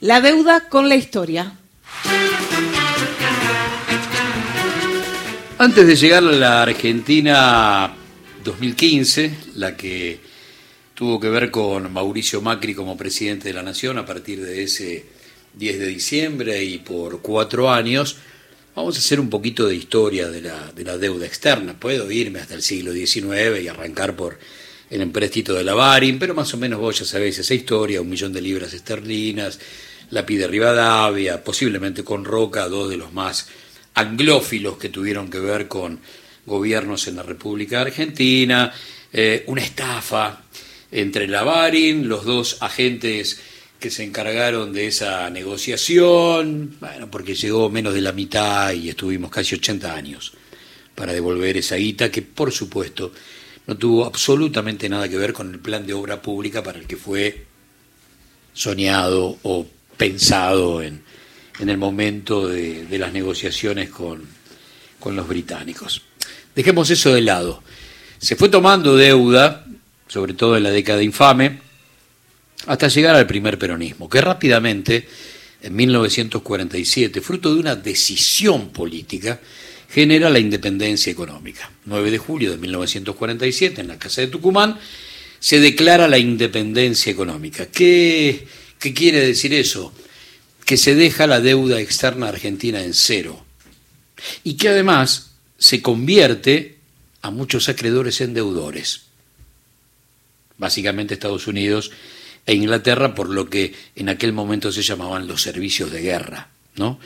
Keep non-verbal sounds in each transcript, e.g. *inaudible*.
La deuda con la historia. Antes de llegar a la Argentina 2015, la que tuvo que ver con Mauricio Macri como presidente de la Nación a partir de ese 10 de diciembre y por cuatro años, vamos a hacer un poquito de historia de la, de la deuda externa. Puedo irme hasta el siglo XIX y arrancar por el empréstito de la Barin, pero más o menos vos ya sabéis esa historia, un millón de libras esterlinas, la pide Rivadavia, posiblemente con Roca, dos de los más anglófilos que tuvieron que ver con gobiernos en la República Argentina, eh, una estafa entre la Barin, los dos agentes que se encargaron de esa negociación, bueno, porque llegó menos de la mitad y estuvimos casi 80 años para devolver esa guita que por supuesto no tuvo absolutamente nada que ver con el plan de obra pública para el que fue soñado o pensado en, en el momento de, las negociaciones con, con los británicos. Dejemos eso de lado. Se fue tomando deuda, sobre todo en la década infame, hasta llegar al primer peronismo, que rápidamente, en 1947, fruto de una decisión política, genera la independencia económica. 9 de julio de 1947, en la Casa de Tucumán, se declara la independencia económica. ¿Qué, qué quiere decir eso? que se deja la deuda externa argentina en cero y que además se convierte a muchos acreedores en deudores, básicamente Estados Unidos e Inglaterra por lo que en aquel momento se llamaban los servicios de guerra, ¿no?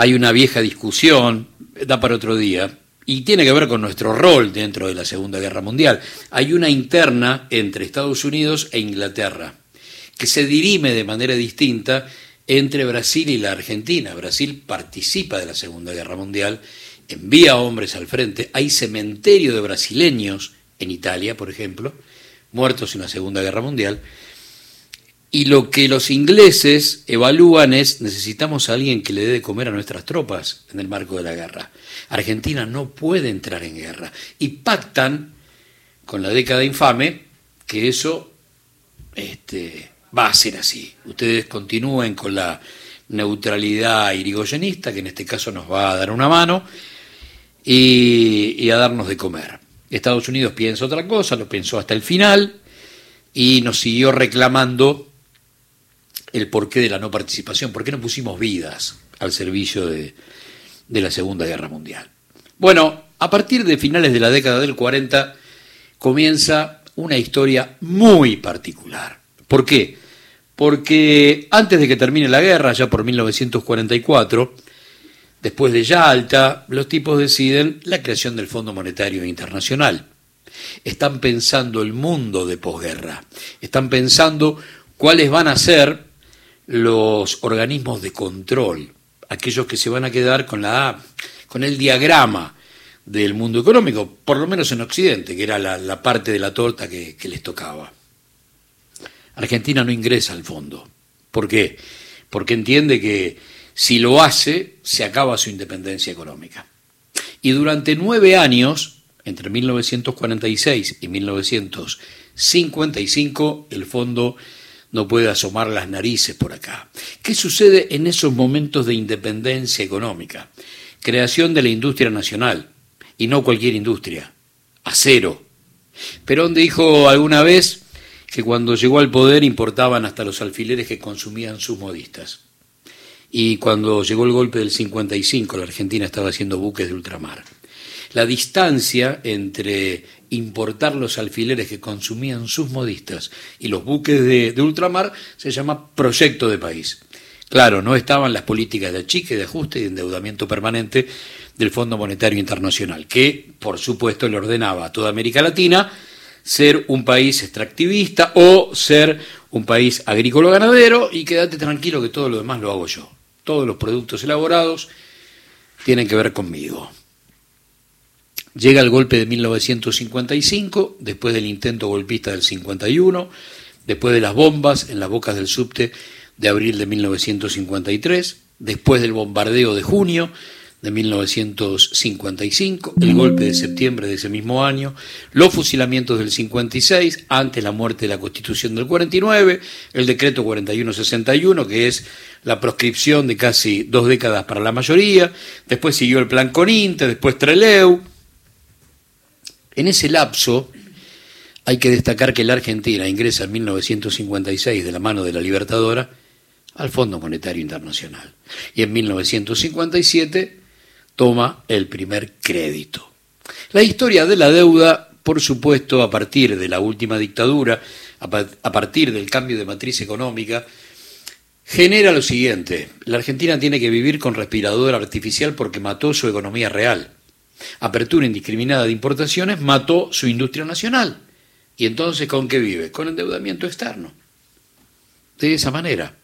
Hay una vieja discusión, da para otro día, y tiene que ver con nuestro rol dentro de la Segunda Guerra Mundial. Hay una interna entre Estados Unidos e Inglaterra, que se dirime de manera distinta entre Brasil y la Argentina. Brasil participa de la Segunda Guerra Mundial, envía hombres al frente, hay cementerio de brasileños en Italia, por ejemplo, muertos en la Segunda Guerra Mundial, y lo que los ingleses evalúan es, necesitamos a alguien que le dé de comer a nuestras tropas en el marco de la guerra. Argentina no puede entrar en guerra. Y pactan con la década infame que eso este, va a ser así. Ustedes continúen con la neutralidad irigoyenista, que en este caso nos va a dar una mano, y, a darnos de comer. Estados Unidos piensa otra cosa, lo pensó hasta el final, y nos siguió reclamando el porqué de la no participación, por qué no pusimos vidas al servicio de, de la Segunda Guerra Mundial. Bueno, a partir de finales de la década del 40 comienza una historia muy particular. ¿Por qué? Porque antes de que termine la guerra, ya por 1944, después de Yalta, los tipos deciden la creación del Fondo Monetario Internacional. Están pensando el mundo de posguerra, están pensando cuáles van a ser los organismos de control, aquellos que se van a quedar con la con el diagrama del mundo económico, por lo menos en Occidente, que era la, parte de la torta que les tocaba. Argentina no ingresa al fondo. ¿Por qué? Porque entiende que si lo hace, se acaba su independencia económica. Y durante nueve años, entre 1946 y 1955, el fondo no puede asomar las narices por acá. ¿Qué sucede en esos momentos de independencia económica? Creación de la industria nacional, y no cualquier industria, acero. Perón dijo alguna vez, que cuando llegó al poder importaban hasta los alfileres que consumían sus modistas. Y cuando llegó el golpe del 55, la Argentina estaba haciendo buques de ultramar. La distancia entre importar los alfileres que consumían sus modistas y los buques de, ultramar se llama proyecto de país. Claro, no estaban las políticas de achique, de ajuste y de endeudamiento permanente del Fondo Monetario Internacional, que, por supuesto, le ordenaba a toda América Latina ser un país extractivista o ser un país agrícola-ganadero y quédate tranquilo que todo lo demás lo hago yo. Todos los productos elaborados tienen que ver conmigo. Llega el golpe de 1955, después del intento golpista del 51, después de las bombas en las bocas del subte de abril de 1953, después del bombardeo de junio de 1955, el golpe de septiembre de ese mismo año, los fusilamientos del 56, antes la muerte de la Constitución del 49, el decreto 4161, que es la proscripción de casi dos décadas para la mayoría, después siguió el plan Coninte, después Treleu. En ese lapso hay que destacar que la Argentina ingresa en 1956 de la mano de la Libertadora al Fondo Monetario Internacional y en 1957 toma el primer crédito. La historia de la deuda, por supuesto, a partir de la última dictadura, a partir del cambio de matriz económica, genera lo siguiente. La Argentina tiene que vivir con respirador artificial porque mató su economía real. Apertura indiscriminada de importaciones mató su industria nacional. ¿Y entonces con qué vive? Con endeudamiento externo. De esa manera.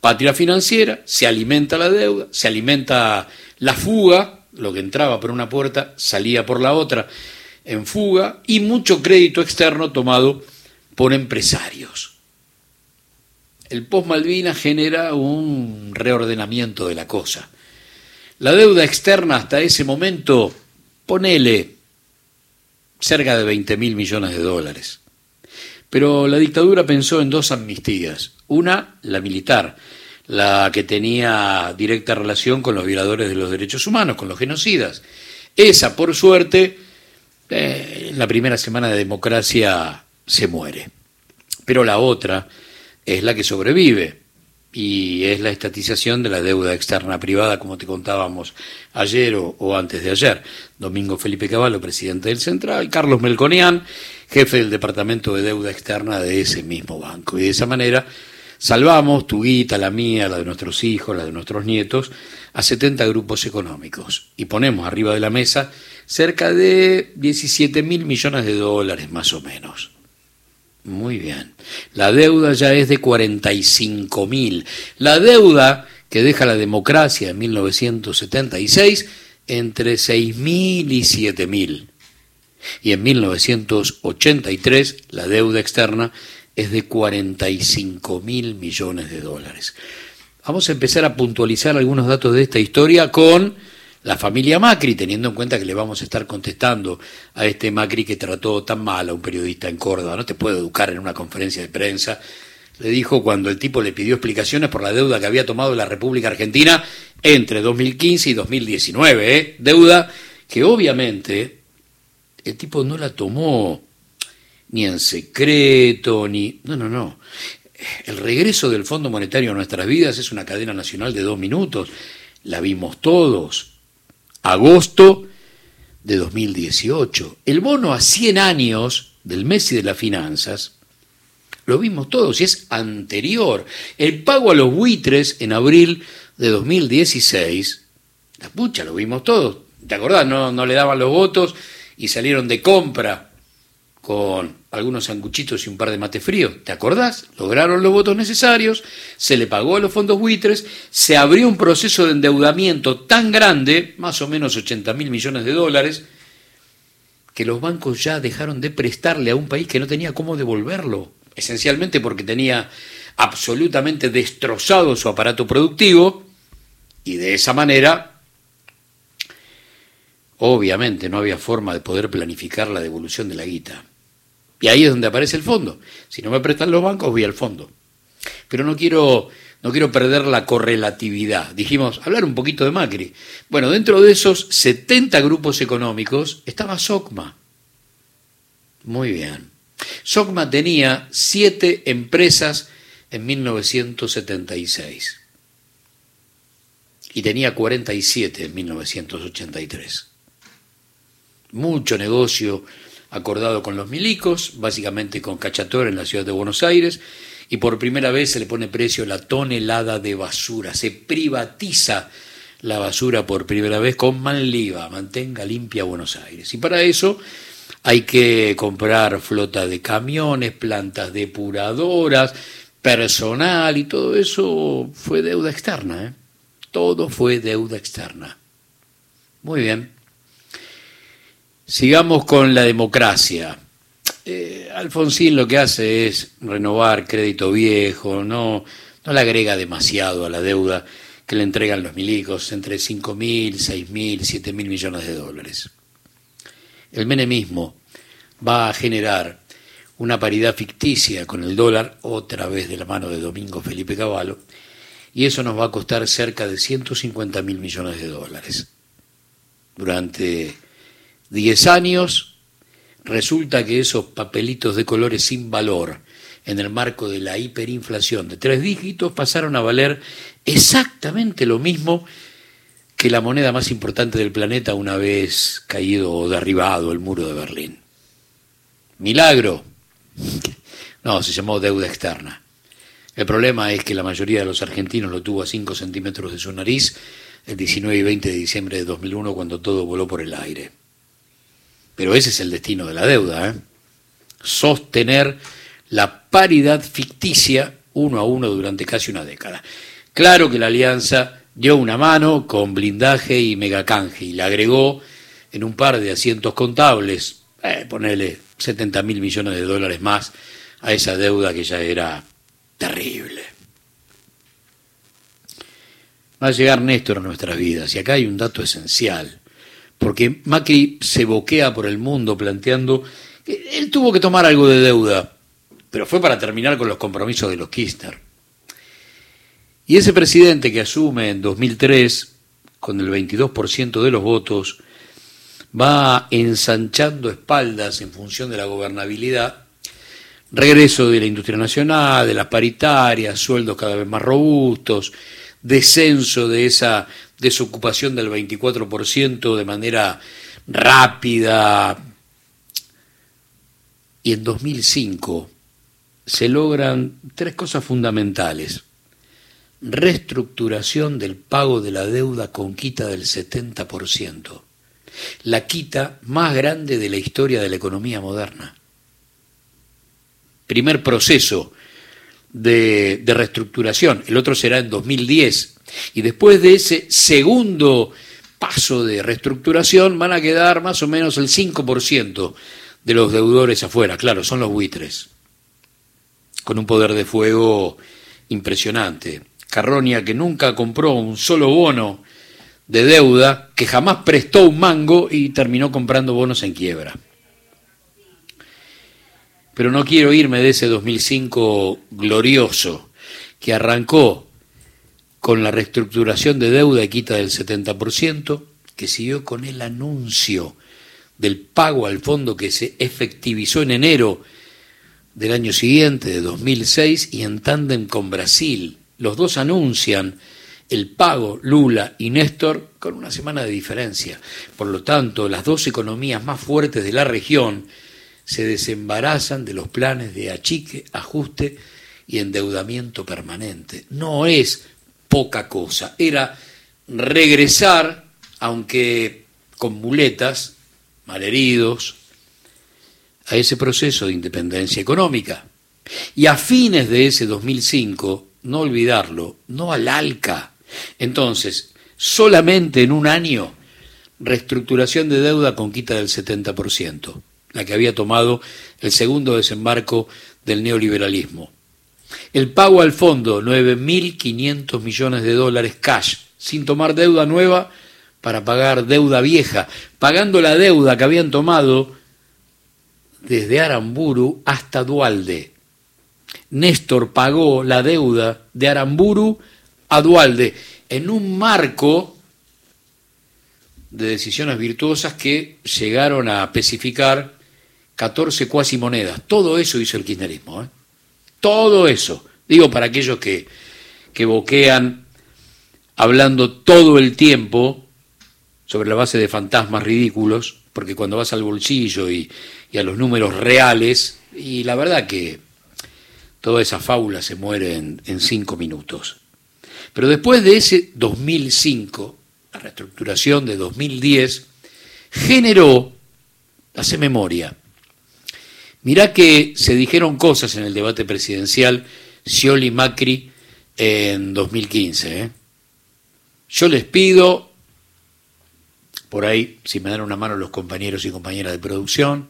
Patria financiera, se alimenta la deuda, se alimenta la fuga, lo que entraba por una puerta salía por la otra en fuga, y mucho crédito externo tomado por empresarios. El post-Malvinas genera un reordenamiento de la cosa. La deuda externa hasta ese momento, ponele cerca de 20 mil millones de dólares. Pero la dictadura pensó en dos amnistías. Una, la militar, la que tenía directa relación con los violadores de los derechos humanos, con los genocidas. Esa, por suerte, eh, en la primera semana de democracia se muere. Pero la otra es la que sobrevive y es la estatización de la deuda externa privada, como te contábamos ayer o, antes de ayer. Domingo Felipe Cavallo, presidente del Central, Carlos Melconian, jefe del Departamento de Deuda Externa de ese mismo banco. Y de esa manera Salvamos tu guita, la mía, la de nuestros hijos, la de nuestros nietos, a 70 grupos económicos y ponemos arriba de la mesa cerca de 17 mil millones de dólares más o menos. Muy bien. La deuda ya es de 45 mil. La deuda que deja la democracia en 1976 entre 6 mil y 7 mil. Y en 1983 la deuda externa es de 45 mil millones de dólares. Vamos a empezar a puntualizar algunos datos de esta historia con la familia Macri, teniendo en cuenta que le vamos a estar contestando a este Macri que trató tan mal a un periodista en Córdoba. No te puede educar en una conferencia de prensa. Le dijo cuando el tipo le pidió explicaciones por la deuda que había tomado la República Argentina entre 2015 y 2019. ¿eh? Deuda que obviamente el tipo no la tomó ni en secreto, ni... No, no, no. El regreso del Fondo Monetario a nuestras vidas es una cadena nacional de dos minutos. La vimos todos. Agosto de 2018. El bono a 100 años del Messi de las finanzas, lo vimos todos y es anterior. El pago a los buitres en abril de 2016, la pucha, lo vimos todos. ¿Te acordás? No, no le daban los votos y salieron de compra con algunos sanguchitos y un par de mate frío. ¿Te acordás? Lograron los votos necesarios, se le pagó a los fondos buitres, se abrió un proceso de endeudamiento tan grande, más o menos 80 mil millones de dólares, que los bancos ya dejaron de prestarle a un país que no tenía cómo devolverlo, esencialmente porque tenía absolutamente destrozado su aparato productivo y de esa manera obviamente no había forma de poder planificar la devolución de la guita. Y ahí es donde aparece el fondo. Si no me prestan los bancos, voy al fondo. Pero no quiero, no quiero perder la correlatividad. Dijimos, hablar un poquito de Macri. Bueno, dentro de esos 70 grupos económicos estaba SOCMA. Muy bien. SOCMA tenía siete empresas en 1976 y tenía 47 en 1983. Mucho negocio acordado con los milicos, básicamente con Cachator en la ciudad de Buenos Aires, y por primera vez se le pone precio a la tonelada de basura, se privatiza la basura por primera vez con Manliva, mantenga limpia Buenos Aires. Y para eso hay que comprar flota de camiones, plantas depuradoras, personal y todo eso fue deuda externa. ¿eh? Todo fue deuda externa. Muy bien. Sigamos con la democracia. Eh, Alfonsín lo que hace es renovar crédito viejo, no, no le agrega demasiado a la deuda que le entregan los milicos, entre 5 mil, 6 mil, 7 mil millones de dólares. El menemismo va a generar una paridad ficticia con el dólar, otra vez de la mano de Domingo Felipe Cavallo, y eso nos va a costar cerca de 150 mil millones de dólares. Durante 10 años resulta que esos papelitos de colores sin valor en el marco de la hiperinflación de tres dígitos pasaron a valer exactamente lo mismo que la moneda más importante del planeta una vez caído o derribado el muro de Berlín. Milagro. *laughs* No, se llamó deuda externa. El problema es que la mayoría de los argentinos lo tuvo a 5 centímetros de su nariz el 19 y 20 de diciembre de 2001 cuando todo voló por el aire. Pero ese es el destino de la deuda, ¿eh? sostener la paridad ficticia uno a uno durante casi una década. Claro que la alianza dio una mano con blindaje y megacanje y le agregó en un par de asientos contables, eh, ponerle 70 mil millones de dólares más a esa deuda que ya era terrible. Va a llegar Néstor a nuestras vidas y acá hay un dato esencial, porque Macri se boquea por el mundo planteando que él tuvo que tomar algo de deuda, pero fue para terminar con los compromisos de los Kirchner. Y ese presidente que asume en 2003 con el 22% de los votos va ensanchando espaldas en función de la gobernabilidad, regreso de la industria nacional, de las paritarias, sueldos cada vez más robustos, descenso de esa desocupación del 24% de manera rápida. Y en 2005 se logran tres cosas fundamentales. Reestructuración del pago de la deuda con quita del 70%, la quita más grande de la historia de la economía moderna. Primer proceso de, de reestructuración, el otro será en 2010, y después de ese segundo paso de reestructuración van a quedar más o menos el 5% de los deudores afuera, claro, son los buitres con un poder de fuego impresionante. Carronia, que nunca compró un solo bono de deuda, que jamás prestó un mango y terminó comprando bonos en quiebra. Pero no quiero irme de ese 2005 glorioso, que arrancó con la reestructuración de deuda y quita del 70%, que siguió con el anuncio del pago al fondo que se efectivizó en enero del año siguiente, de 2006, y en tándem con Brasil. Los dos anuncian el pago Lula y Néstor con una semana de diferencia. Por lo tanto, las dos economías más fuertes de la región se desembarazan de los planes de achique, ajuste y endeudamiento permanente. No es poca cosa, era regresar, aunque con muletas, malheridos, a ese proceso de independencia económica. Y a fines de ese 2005, no olvidarlo, no al ALCA. Entonces, solamente en un año, reestructuración de deuda con quita del 70%, la que había tomado el segundo desembarco del neoliberalismo. El pago al fondo, 9.500 millones de dólares cash, sin tomar deuda nueva para pagar deuda vieja, pagando la deuda que habían tomado desde Aramburu hasta Dualde. Néstor pagó la deuda de Aramburu a Dualde en un marco de decisiones virtuosas que llegaron a especificar 14 cuasi monedas. Todo eso hizo el kirchnerismo. ¿eh? Todo eso. Digo para aquellos que, que boquean hablando todo el tiempo sobre la base de fantasmas ridículos, porque cuando vas al bolsillo y, a los números reales, y la verdad que toda esa fábula se muere en, en cinco minutos. Pero después de ese 2005, la reestructuración de 2010 generó, hace memoria, mirá que se dijeron cosas en el debate presidencial Scioli Macri en 2015. ¿eh? Yo les pido, por ahí, si me dan una mano los compañeros y compañeras de producción,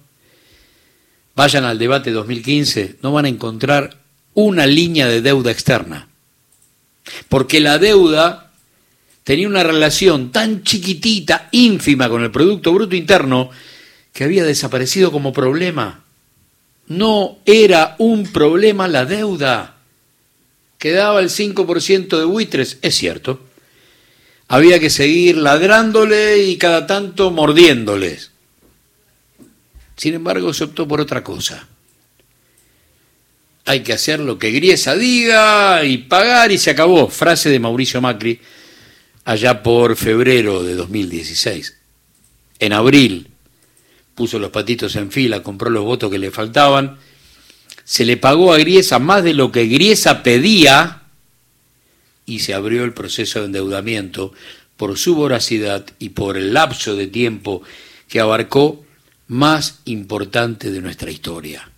Vayan al debate 2015, no van a encontrar una línea de deuda externa. Porque la deuda tenía una relación tan chiquitita, ínfima con el Producto Bruto Interno, que había desaparecido como problema. No era un problema la deuda. Quedaba el 5% de buitres, es cierto. Había que seguir ladrándole y cada tanto mordiéndoles. Sin embargo, se optó por otra cosa. Hay que hacer lo que Griesa diga y pagar y se acabó. Frase de Mauricio Macri allá por febrero de 2016. En abril puso los patitos en fila, compró los votos que le faltaban, se le pagó a Griesa más de lo que Griesa pedía y se abrió el proceso de endeudamiento por su voracidad y por el lapso de tiempo que abarcó más importante de nuestra historia.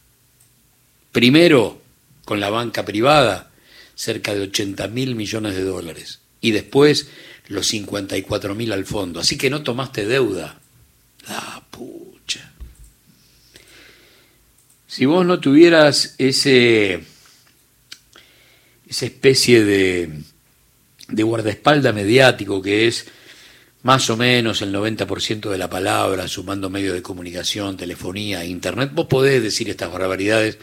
Primero, con la banca privada, cerca de 80 mil millones de dólares, y después los 54 mil al fondo. Así que no tomaste deuda. La pucha. Si vos no tuvieras ese, esa especie de, de guardaespalda mediático que es más o menos el 90% de la palabra, sumando medios de comunicación, telefonía, internet, vos podés decir estas barbaridades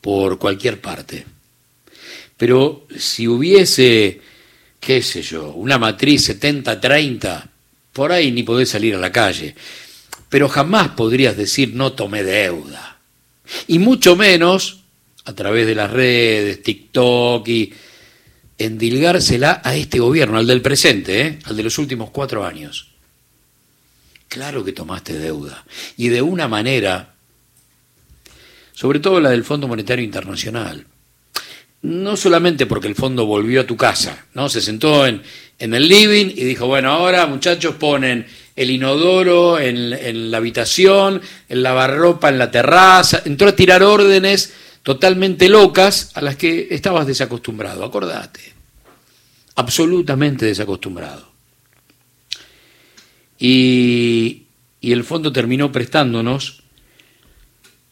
por cualquier parte. Pero si hubiese qué sé yo, una matriz 70-30, por ahí ni podés salir a la calle. Pero jamás podrías decir no tomé deuda. Y mucho menos a través de las redes, TikTok y endilgársela a este gobierno, al del presente, ¿eh? al de los últimos cuatro años. Claro que tomaste deuda. Y de una manera, sobre todo la del Fondo Monetario Internacional no solamente porque el fondo volvió a tu casa, ¿no? Se sentó en, en el living y dijo, bueno, ahora muchachos ponen el inodoro en, la habitación, el lavarropa en la terraza, entró a tirar órdenes totalmente locas a las que estabas desacostumbrado, acordate, absolutamente desacostumbrado. Y, y el fondo terminó prestándonos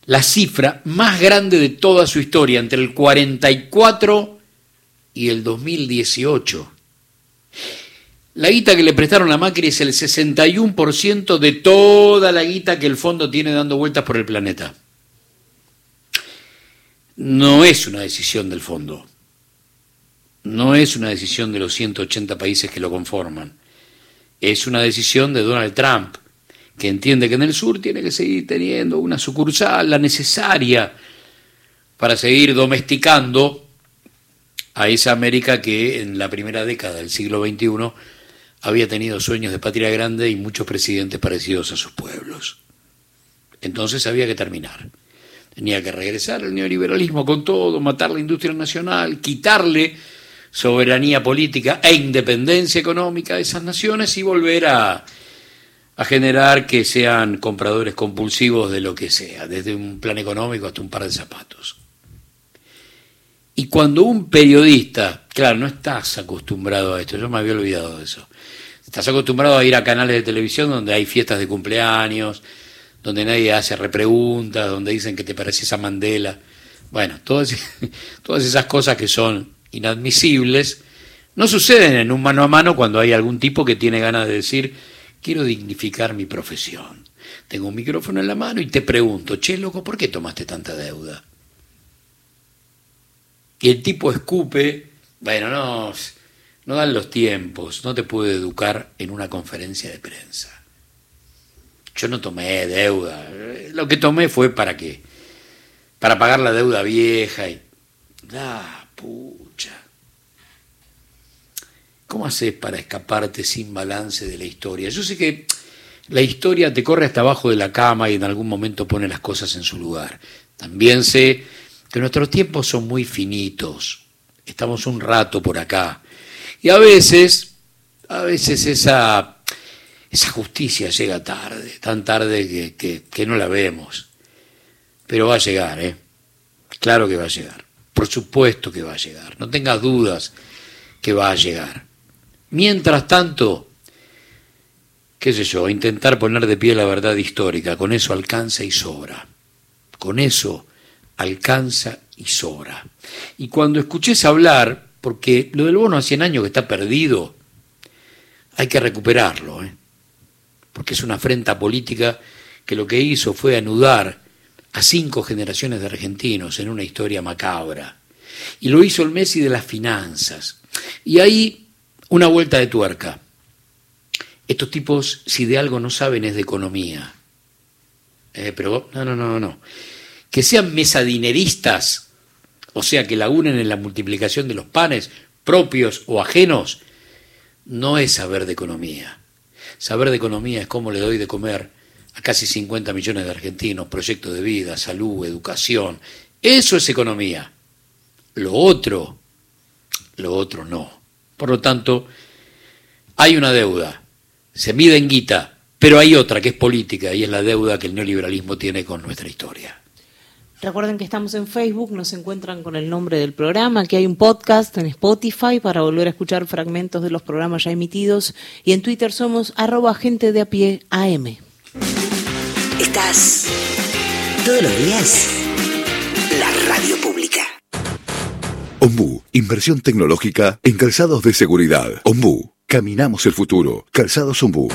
la cifra más grande de toda su historia, entre el 44 y el 2018. La guita que le prestaron a Macri es el 61% de toda la guita que el fondo tiene dando vueltas por el planeta. No es una decisión del fondo. No es una decisión de los 180 países que lo conforman. Es una decisión de Donald Trump que entiende que en el sur tiene que seguir teniendo una sucursal, la necesaria para seguir domesticando a esa América que en la primera década del siglo XXI había tenido sueños de patria grande y muchos presidentes parecidos a sus pueblos. Entonces había que terminar. Tenía que regresar el neoliberalismo con todo, matar la industria nacional, quitarle soberanía política e independencia económica a esas naciones y volver a a generar que sean compradores compulsivos de lo que sea, desde un plan económico hasta un par de zapatos. Y cuando un periodista, claro, no estás acostumbrado a esto, yo me había olvidado de eso, estás acostumbrado a ir a canales de televisión donde hay fiestas de cumpleaños, donde nadie hace repreguntas, donde dicen que te pareces a Mandela. Bueno, todas, *laughs* todas esas cosas que son inadmisibles no suceden en un mano a mano cuando hay algún tipo que tiene ganas de decir quiero dignificar mi profesión. Tengo un micrófono en la mano y te pregunto, che, loco, ¿por qué tomaste tanta deuda? Y el tipo escupe, bueno, no, no dan los tiempos, no te puedo educar en una conferencia de prensa. Yo no tomé deuda, lo que tomé fue para qué, para pagar la deuda vieja y... Ah, pucha. ¿Cómo haces para escaparte sin balance de la historia? Yo sé que la historia te corre hasta abajo de la cama y en algún momento pone las cosas en su lugar. También sé que nuestros tiempos son muy finitos. Estamos un rato por acá. Y a veces, a veces esa, justicia llega tarde, tan tarde que no la vemos. Pero va a llegar, ¿eh? Claro que va a llegar. Por supuesto que va a llegar. No tengas dudas que va a llegar. Mientras tanto, qué sé yo, intentar poner de pie la verdad histórica, con eso alcanza y sobra. Con eso alcanza y sobra. Y cuando escuches hablar, porque lo del bono a 100 años que está perdido, hay que recuperarlo, ¿eh? porque es una afrenta política que lo que hizo fue anudar a cinco generaciones de argentinos en una historia macabra. Y lo hizo el Messi de las finanzas. Y ahí una vuelta de tuerca. Estos tipos, si de algo no saben, es de economía. Eh, pero no, no, no, no. Que sean mesadineristas, o sea, que lagunen en la multiplicación de los panes, propios o ajenos, no es saber de economía. Saber de economía es cómo le doy de comer a casi 50 millones de argentinos, proyectos de vida, salud, educación. Eso es economía. Lo otro, lo otro no. Por lo tanto, hay una deuda, se mide en guita, pero hay otra que es política y es la deuda que el neoliberalismo tiene con nuestra historia. Recuerden que estamos en Facebook, nos encuentran con el nombre del programa, que hay un podcast en Spotify para volver a escuchar fragmentos de los programas ya emitidos y en Twitter somos arroba gente de a pie AM. Estás todos los días la radio pública. Ombu, inversión tecnológica en calzados de seguridad. Ombu, caminamos el futuro. Calzados Ombu.